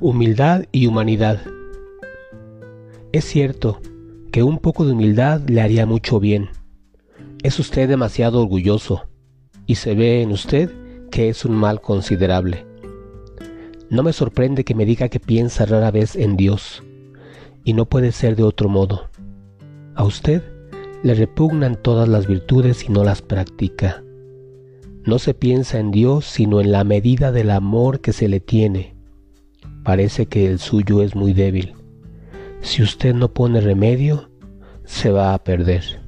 Humildad y humanidad. Es cierto que un poco de humildad le haría mucho bien. Es usted demasiado orgulloso y se ve en usted que es un mal considerable. No me sorprende que me diga que piensa rara vez en Dios y no puede ser de otro modo. A usted le repugnan todas las virtudes y no las practica. No se piensa en Dios sino en la medida del amor que se le tiene parece que el suyo es muy débil. Si usted no pone remedio, se va a perder.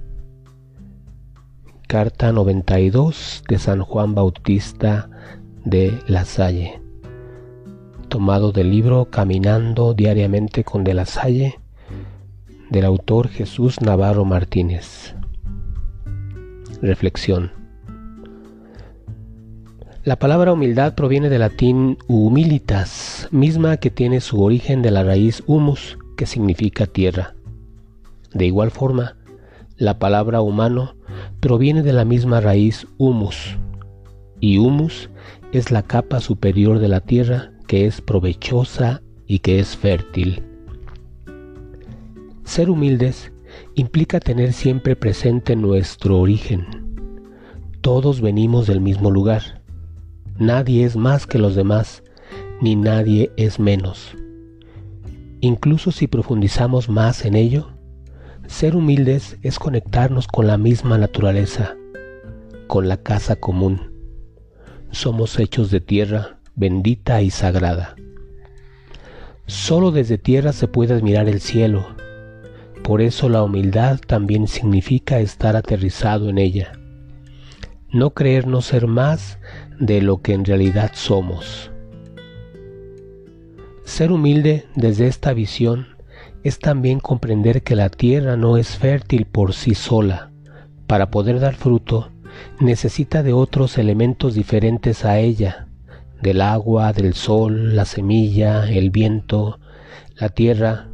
Carta 92 de San Juan Bautista de La Salle. Tomado del libro Caminando diariamente con De La Salle, del autor Jesús Navarro Martínez. Reflexión. La palabra humildad proviene del latín humilitas, misma que tiene su origen de la raíz humus, que significa tierra. De igual forma, la palabra humano proviene de la misma raíz humus, y humus es la capa superior de la tierra que es provechosa y que es fértil. Ser humildes implica tener siempre presente nuestro origen. Todos venimos del mismo lugar Nadie es más que los demás, ni nadie es menos. Incluso si profundizamos más en ello, ser humildes es conectarnos con la misma naturaleza, con la casa común. Somos hechos de tierra bendita y sagrada. Solo desde tierra se puede admirar el cielo. Por eso la humildad también significa estar aterrizado en ella. No creernos ser más de lo que en realidad somos. Ser humilde desde esta visión es también comprender que la tierra no es fértil por sí sola. Para poder dar fruto, necesita de otros elementos diferentes a ella, del agua, del sol, la semilla, el viento, la tierra.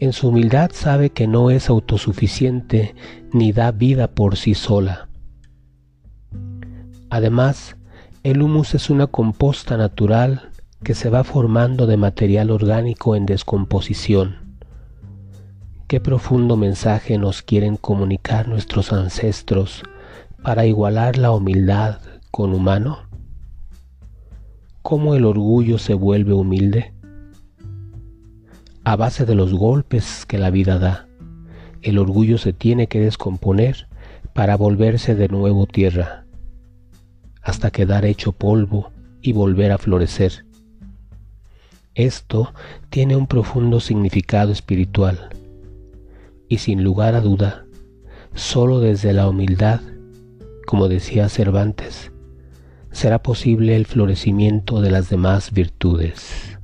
En su humildad sabe que no es autosuficiente ni da vida por sí sola. Además, el humus es una composta natural que se va formando de material orgánico en descomposición. Qué profundo mensaje nos quieren comunicar nuestros ancestros para igualar la humildad con humano. ¿Cómo el orgullo se vuelve humilde? A base de los golpes que la vida da, el orgullo se tiene que descomponer para volverse de nuevo tierra hasta quedar hecho polvo y volver a florecer. Esto tiene un profundo significado espiritual y sin lugar a duda, solo desde la humildad, como decía Cervantes, será posible el florecimiento de las demás virtudes.